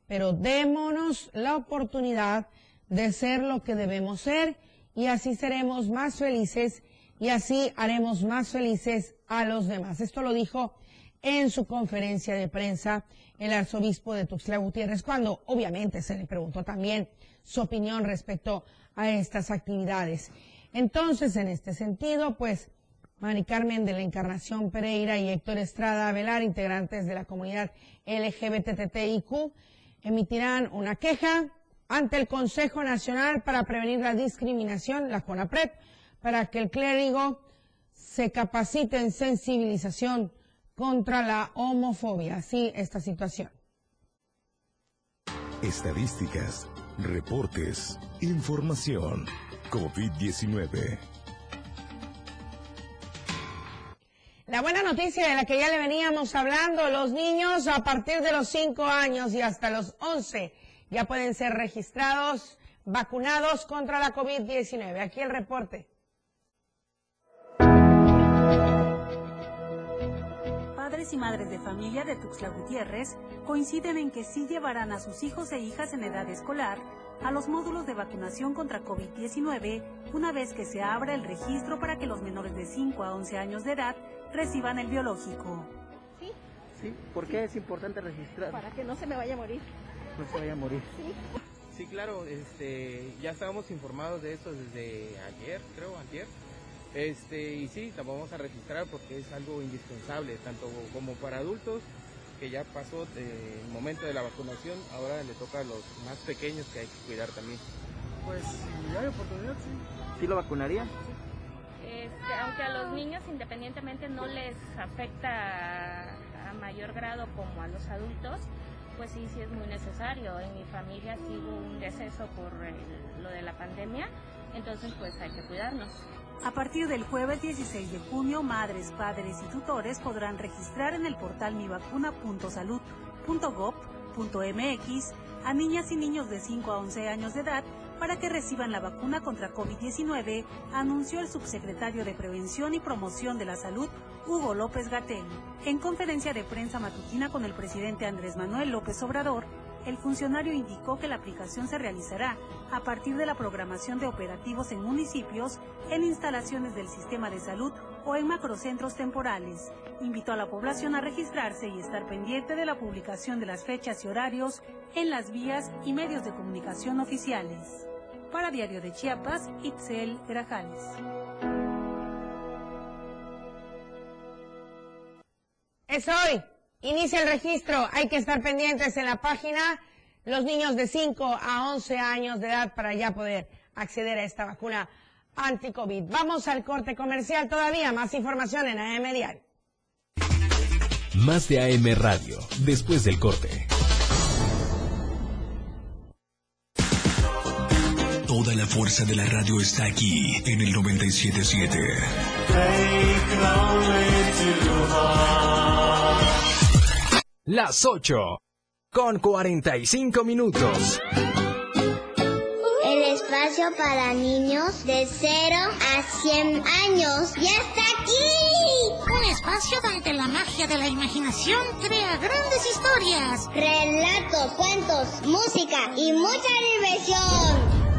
Pero démonos la oportunidad de ser lo que debemos ser y así seremos más felices y así haremos más felices a los demás. Esto lo dijo en su conferencia de prensa el arzobispo de Tuxtla Gutiérrez, cuando obviamente se le preguntó también su opinión respecto a estas actividades. Entonces, en este sentido, pues, Mari Carmen de la Encarnación Pereira y Héctor Estrada Velar, integrantes de la comunidad LGBTTIQ, emitirán una queja ante el Consejo Nacional para Prevenir la Discriminación, la CONAPRED, para que el clérigo se capacite en sensibilización contra la homofobia. Así esta situación. Estadísticas, reportes, información. COVID-19. La buena noticia de la que ya le veníamos hablando, los niños a partir de los 5 años y hasta los 11 ya pueden ser registrados, vacunados contra la COVID-19. Aquí el reporte. padres y madres de familia de Tuxtla Gutiérrez coinciden en que sí llevarán a sus hijos e hijas en edad escolar a los módulos de vacunación contra COVID-19 una vez que se abra el registro para que los menores de 5 a 11 años de edad reciban el biológico. ¿Sí? ¿Sí? ¿Por qué es importante registrar? Para que no se me vaya a morir. No se vaya a morir. Sí. Claro, este, ya estábamos informados de eso desde ayer, creo, ayer este, y sí, la vamos a registrar porque es algo indispensable, tanto como para adultos, que ya pasó el momento de la vacunación, ahora le toca a los más pequeños que hay que cuidar también. Pues si hay oportunidad, sí. ¿Sí lo vacunaría? Este, aunque a los niños independientemente no les afecta a mayor grado como a los adultos, pues sí, sí es muy necesario. En mi familia sí un deceso por lo de la pandemia Entonces, pues hay que cuidarnos. A partir del jueves 16 de junio, madres, padres y tutores podrán registrar en el portal mivacuna.salud.gov.mx a niñas y niños de 5 a 11 años de edad para que reciban la vacuna contra COVID-19, anunció el subsecretario de Prevención y Promoción de la Salud, Hugo López Gatel. En conferencia de prensa matutina con el presidente Andrés Manuel López Obrador, el funcionario indicó que la aplicación se realizará a partir de la programación de operativos en municipios, en instalaciones del sistema de salud o en macrocentros temporales. Invitó a la población a registrarse y estar pendiente de la publicación de las fechas y horarios en las vías y medios de comunicación oficiales. Para Diario de Chiapas, Itzel Grajales. Es hoy. Inicia el registro. Hay que estar pendientes en la página. Los niños de 5 a 11 años de edad para ya poder acceder a esta vacuna anti-COVID. Vamos al corte comercial todavía. Más información en AM Diario. Más de AM Radio, después del corte. Toda la fuerza de la radio está aquí en el 977. Las 8 con 45 minutos. El espacio para niños de 0 a 100 años ya está aquí. Un espacio donde la magia de la imaginación crea grandes historias. Relatos, cuentos, música y mucha diversión.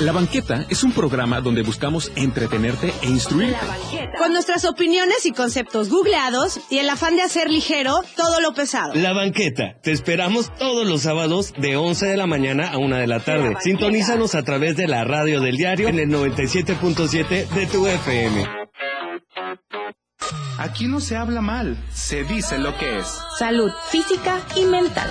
La Banqueta es un programa donde buscamos entretenerte e instruirte. Con nuestras opiniones y conceptos googleados y el afán de hacer ligero todo lo pesado. La Banqueta. Te esperamos todos los sábados de 11 de la mañana a 1 de la tarde. Sintonízanos a través de la radio del diario en el 97.7 de tu FM. Aquí no se habla mal, se dice lo que es. Salud física y mental.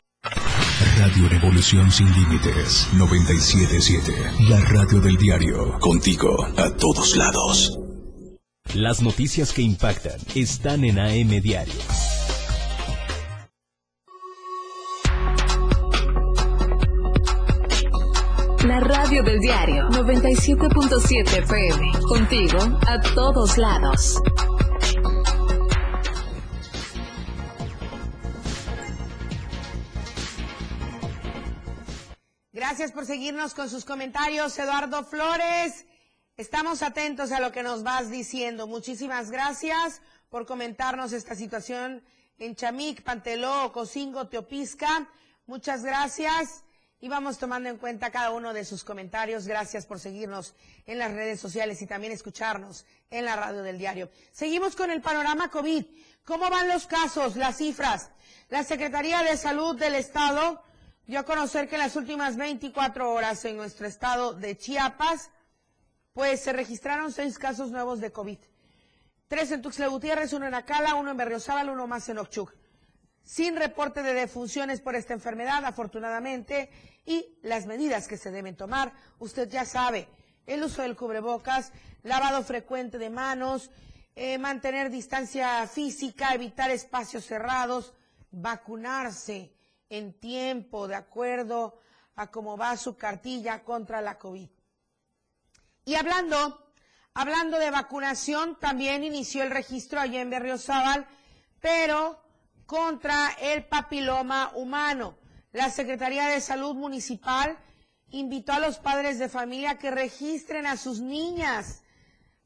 Radio Revolución Sin Límites 977. La radio del diario. Contigo a todos lados. Las noticias que impactan están en AM Diario. La radio del diario 97.7 FM. Contigo a todos lados. Gracias por seguirnos con sus comentarios, Eduardo Flores. Estamos atentos a lo que nos vas diciendo. Muchísimas gracias por comentarnos esta situación en Chamic, Panteló, Cocingo, Teopisca. Muchas gracias y vamos tomando en cuenta cada uno de sus comentarios. Gracias por seguirnos en las redes sociales y también escucharnos en la radio del diario. Seguimos con el panorama COVID. ¿Cómo van los casos, las cifras? La Secretaría de Salud del Estado dio a conocer que en las últimas 24 horas en nuestro estado de Chiapas, pues se registraron seis casos nuevos de COVID. Tres en Tuxtla Gutiérrez, uno en Acala, uno en Berriozábal, uno más en Ochuc. Sin reporte de defunciones por esta enfermedad, afortunadamente, y las medidas que se deben tomar, usted ya sabe, el uso del cubrebocas, lavado frecuente de manos, eh, mantener distancia física, evitar espacios cerrados, vacunarse en tiempo, de acuerdo a cómo va su cartilla contra la COVID. Y hablando, hablando de vacunación, también inició el registro allá en Berriozábal, pero contra el papiloma humano. La Secretaría de Salud Municipal invitó a los padres de familia que registren a sus niñas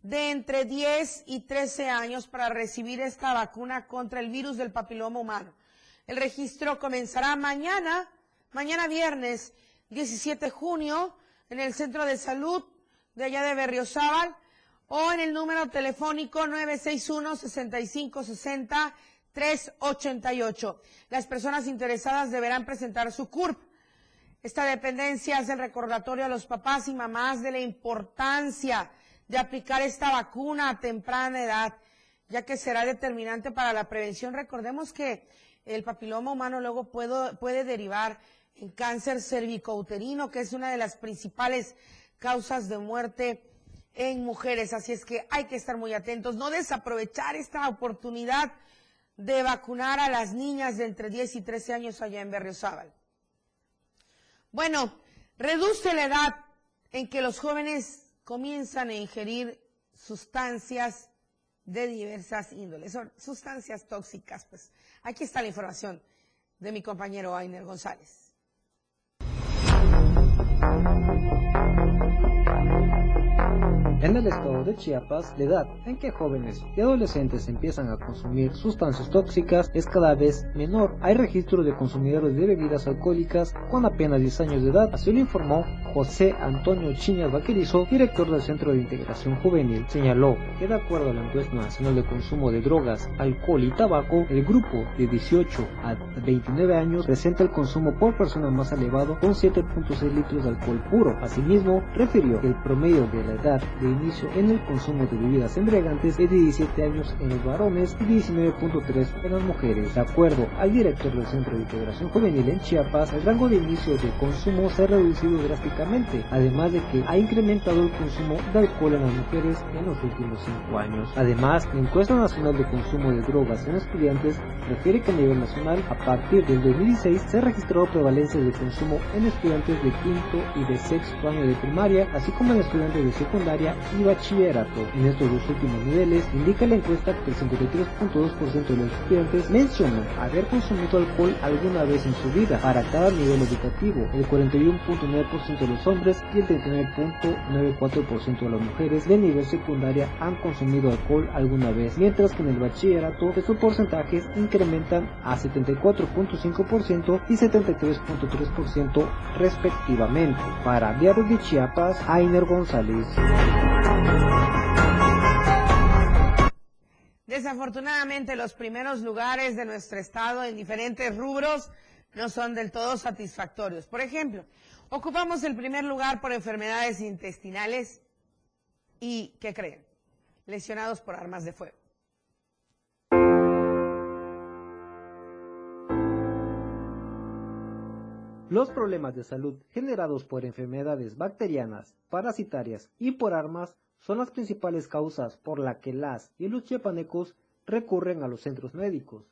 de entre 10 y 13 años para recibir esta vacuna contra el virus del papiloma humano. El registro comenzará mañana, mañana viernes 17 de junio, en el Centro de Salud de allá de Berriozábal o en el número telefónico 961-6560-388. Las personas interesadas deberán presentar su CURP. Esta dependencia es el recordatorio a los papás y mamás de la importancia de aplicar esta vacuna a temprana edad, ya que será determinante para la prevención. Recordemos que el papiloma humano luego puede derivar en cáncer cervicouterino, que es una de las principales causas de muerte en mujeres. Así es que hay que estar muy atentos, no desaprovechar esta oportunidad de vacunar a las niñas de entre 10 y 13 años allá en Berriozábal. Bueno, reduce la edad en que los jóvenes comienzan a ingerir sustancias de diversas índoles, son sustancias tóxicas. Pues aquí está la información de mi compañero Ainer González. En el estado de Chiapas, la edad en que jóvenes y adolescentes empiezan a consumir sustancias tóxicas es cada vez menor. Hay registro de consumidores de bebidas alcohólicas con apenas 10 años de edad, así lo informó José Antonio Chiñas Vaquerizo, director del Centro de Integración Juvenil. Señaló que de acuerdo a la encuesta nacional de consumo de drogas, alcohol y tabaco, el grupo de 18 a 29 años presenta el consumo por persona más elevado con 7.6 litros de alcohol puro. Asimismo, refirió que el promedio de la edad de inicio en el consumo de bebidas embriagantes es de 17 años en los varones y 19.3 en las mujeres. De acuerdo al director del Centro de Integración Juvenil en Chiapas, el rango de inicio de consumo se ha reducido drásticamente, además de que ha incrementado el consumo de alcohol en las mujeres en los últimos 5 años. Además, la encuesta nacional de consumo de drogas en estudiantes refiere que a nivel nacional, a partir del 2016, se ha registrado prevalencia de consumo en estudiantes de quinto y de sexto año de primaria, así como en estudiantes de secundaria y bachillerato. En estos dos últimos niveles, indica la encuesta que el 53.2% de los estudiantes mencionan haber consumido alcohol alguna vez en su vida para cada nivel educativo, el 41.9% de los hombres y el 39.94% de las mujeres de nivel secundaria han consumido alcohol alguna vez, mientras que en el bachillerato estos porcentajes incrementan a 74.5% y 73.3% respectivamente. Para Diario de Chiapas, Ainer González. Desafortunadamente, los primeros lugares de nuestro estado en diferentes rubros no son del todo satisfactorios. Por ejemplo, ocupamos el primer lugar por enfermedades intestinales y, ¿qué creen? Lesionados por armas de fuego. Los problemas de salud generados por enfermedades bacterianas, parasitarias y por armas son las principales causas por las que las y los chiapanecos recurren a los centros médicos.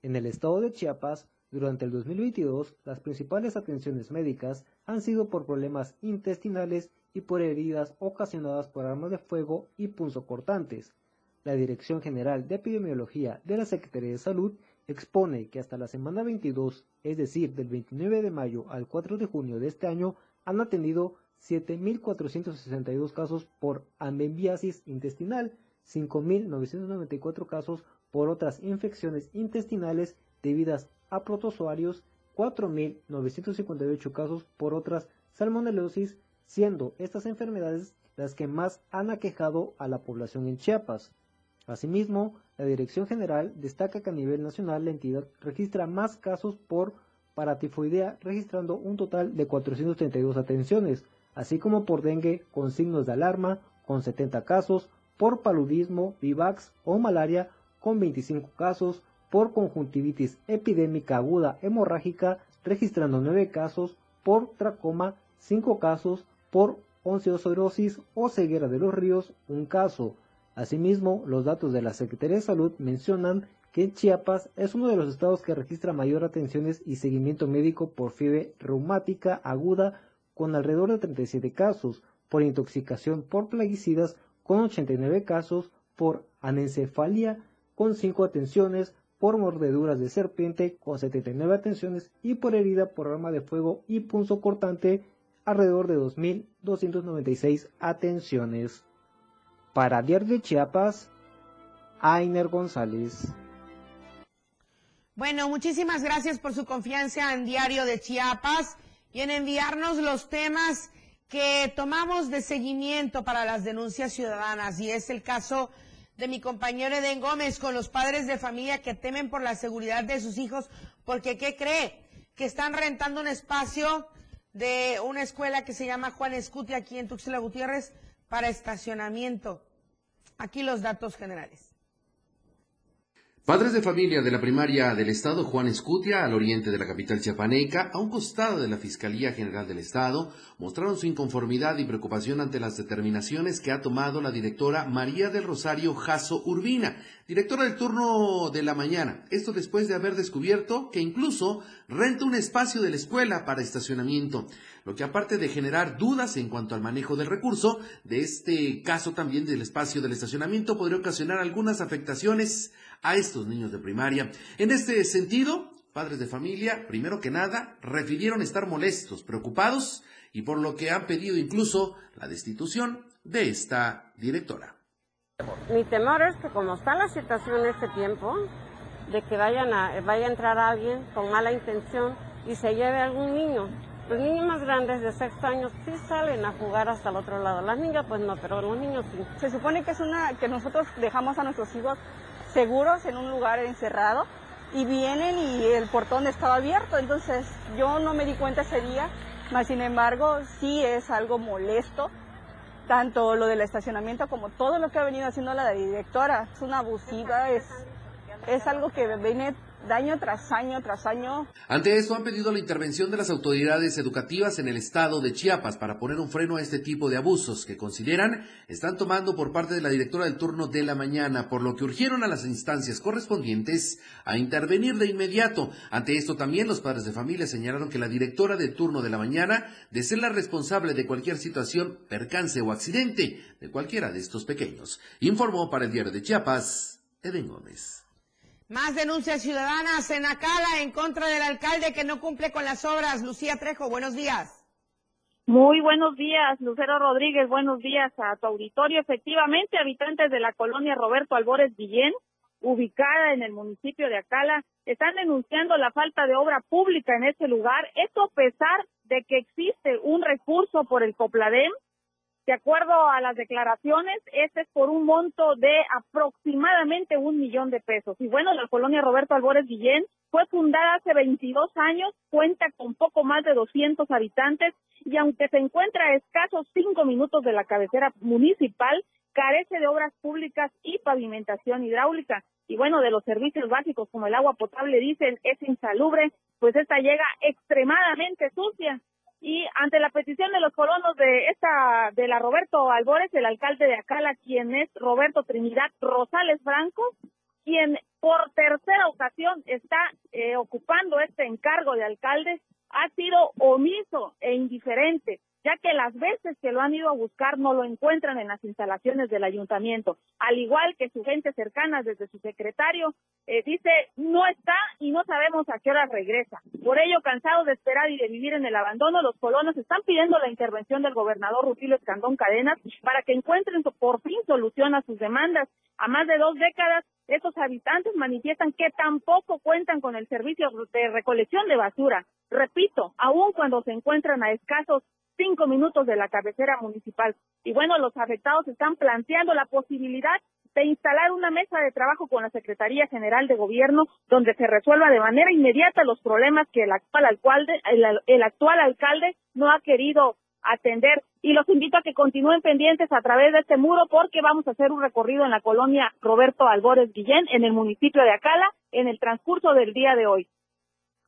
En el estado de Chiapas, durante el 2022, las principales atenciones médicas han sido por problemas intestinales y por heridas ocasionadas por armas de fuego y punzocortantes. La Dirección General de Epidemiología de la Secretaría de Salud expone que hasta la semana 22, es decir, del 29 de mayo al 4 de junio de este año, han atendido 7.462 casos por amembiasis intestinal, 5.994 casos por otras infecciones intestinales debidas a protozoarios, 4.958 casos por otras salmonelosis, siendo estas enfermedades las que más han aquejado a la población en Chiapas. Asimismo, la Dirección General destaca que a nivel nacional la entidad registra más casos por paratifoidea, registrando un total de 432 atenciones, así como por dengue con signos de alarma, con 70 casos, por paludismo, vivax o malaria, con 25 casos, por conjuntivitis epidémica aguda hemorrágica, registrando 9 casos, por tracoma, 5 casos, por onceosorosis o ceguera de los ríos, un caso. Asimismo, los datos de la Secretaría de Salud mencionan que Chiapas es uno de los estados que registra mayor atenciones y seguimiento médico por fiebre reumática aguda con alrededor de 37 casos, por intoxicación por plaguicidas con 89 casos, por anencefalia con 5 atenciones, por mordeduras de serpiente con 79 atenciones y por herida por arma de fuego y punzo cortante alrededor de 2.296 atenciones. Para Diario de Chiapas, Ainer González. Bueno, muchísimas gracias por su confianza en Diario de Chiapas y en enviarnos los temas que tomamos de seguimiento para las denuncias ciudadanas. Y es el caso de mi compañero Eden Gómez con los padres de familia que temen por la seguridad de sus hijos porque, ¿qué cree? Que están rentando un espacio de una escuela que se llama Juan Escuti aquí en Tuxtla Gutiérrez para estacionamiento. Aquí los datos generales. Padres de familia de la primaria del Estado Juan Escutia, al oriente de la capital chiapaneca, a un costado de la Fiscalía General del Estado, mostraron su inconformidad y preocupación ante las determinaciones que ha tomado la directora María del Rosario Jasso Urbina, directora del turno de la mañana. Esto después de haber descubierto que incluso renta un espacio de la escuela para estacionamiento, lo que aparte de generar dudas en cuanto al manejo del recurso, de este caso también del espacio del estacionamiento podría ocasionar algunas afectaciones a estos niños de primaria. En este sentido, padres de familia, primero que nada, refirieron estar molestos, preocupados y por lo que han pedido incluso la destitución de esta directora. Mi temor es que como está la situación en este tiempo, de que vayan a, vaya a entrar alguien con mala intención y se lleve a algún niño. Los niños más grandes de sexto año sí salen a jugar hasta el otro lado. Las niñas pues no, pero los niños sí. Se supone que es una que nosotros dejamos a nuestros hijos seguros en un lugar encerrado y vienen y el portón estaba abierto, entonces yo no me di cuenta ese día, mas sin embargo sí es algo molesto, tanto lo del estacionamiento como todo lo que ha venido haciendo la directora, es una abusiva, es, es algo que viene daño tras año tras año. Ante esto han pedido la intervención de las autoridades educativas en el estado de Chiapas para poner un freno a este tipo de abusos que consideran están tomando por parte de la directora del turno de la mañana, por lo que urgieron a las instancias correspondientes a intervenir de inmediato. Ante esto también los padres de familia señalaron que la directora del turno de la mañana de ser la responsable de cualquier situación, percance o accidente de cualquiera de estos pequeños. Informó para el diario de Chiapas, Eden Gómez. Más denuncias ciudadanas en Acala en contra del alcalde que no cumple con las obras. Lucía Trejo, buenos días. Muy buenos días, Lucero Rodríguez. Buenos días a tu auditorio. Efectivamente, habitantes de la colonia Roberto Albores Guillén, ubicada en el municipio de Acala, están denunciando la falta de obra pública en ese lugar. Esto a pesar de que existe un recurso por el Copladem de acuerdo a las declaraciones, este es por un monto de aproximadamente un millón de pesos. Y bueno, la colonia Roberto Albores Guillén fue fundada hace 22 años, cuenta con poco más de 200 habitantes y aunque se encuentra a escasos cinco minutos de la cabecera municipal, carece de obras públicas y pavimentación hidráulica. Y bueno, de los servicios básicos como el agua potable, dicen, es insalubre, pues esta llega extremadamente sucia. Y ante la petición de los colonos de esta, de la Roberto Albores, el alcalde de Acala, quien es Roberto Trinidad Rosales Franco, quien por tercera ocasión está eh, ocupando este encargo de alcalde, ha sido omiso e indiferente ya que las veces que lo han ido a buscar no lo encuentran en las instalaciones del ayuntamiento, al igual que su gente cercana desde su secretario eh, dice no está y no sabemos a qué hora regresa. Por ello, cansados de esperar y de vivir en el abandono, los colonos están pidiendo la intervención del gobernador Rutilio Escandón Cadenas para que encuentren por fin solución a sus demandas. A más de dos décadas, estos habitantes manifiestan que tampoco cuentan con el servicio de recolección de basura. Repito, aun cuando se encuentran a escasos cinco minutos de la cabecera municipal. Y bueno, los afectados están planteando la posibilidad de instalar una mesa de trabajo con la Secretaría General de Gobierno donde se resuelva de manera inmediata los problemas que el actual alcalde, el, actual alcalde no ha querido atender. Y los invito a que continúen pendientes a través de este muro porque vamos a hacer un recorrido en la colonia Roberto Albores Guillén, en el municipio de Acala, en el transcurso del día de hoy.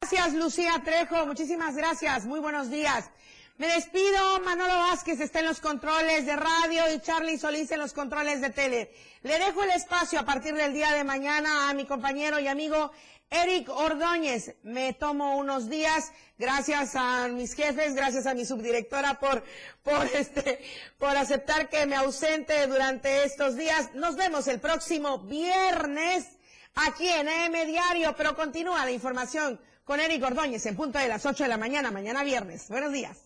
Gracias, Lucía Trejo. Muchísimas gracias. Muy buenos días. Me despido, Manolo Vázquez está en los controles de radio y Charlie Solís en los controles de tele. Le dejo el espacio a partir del día de mañana a mi compañero y amigo Eric Ordóñez. Me tomo unos días, gracias a mis jefes, gracias a mi subdirectora por, por este, por aceptar que me ausente durante estos días. Nos vemos el próximo viernes aquí en EM Diario, pero continúa la información con Eric Ordóñez en punto de las 8 de la mañana, mañana viernes. Buenos días.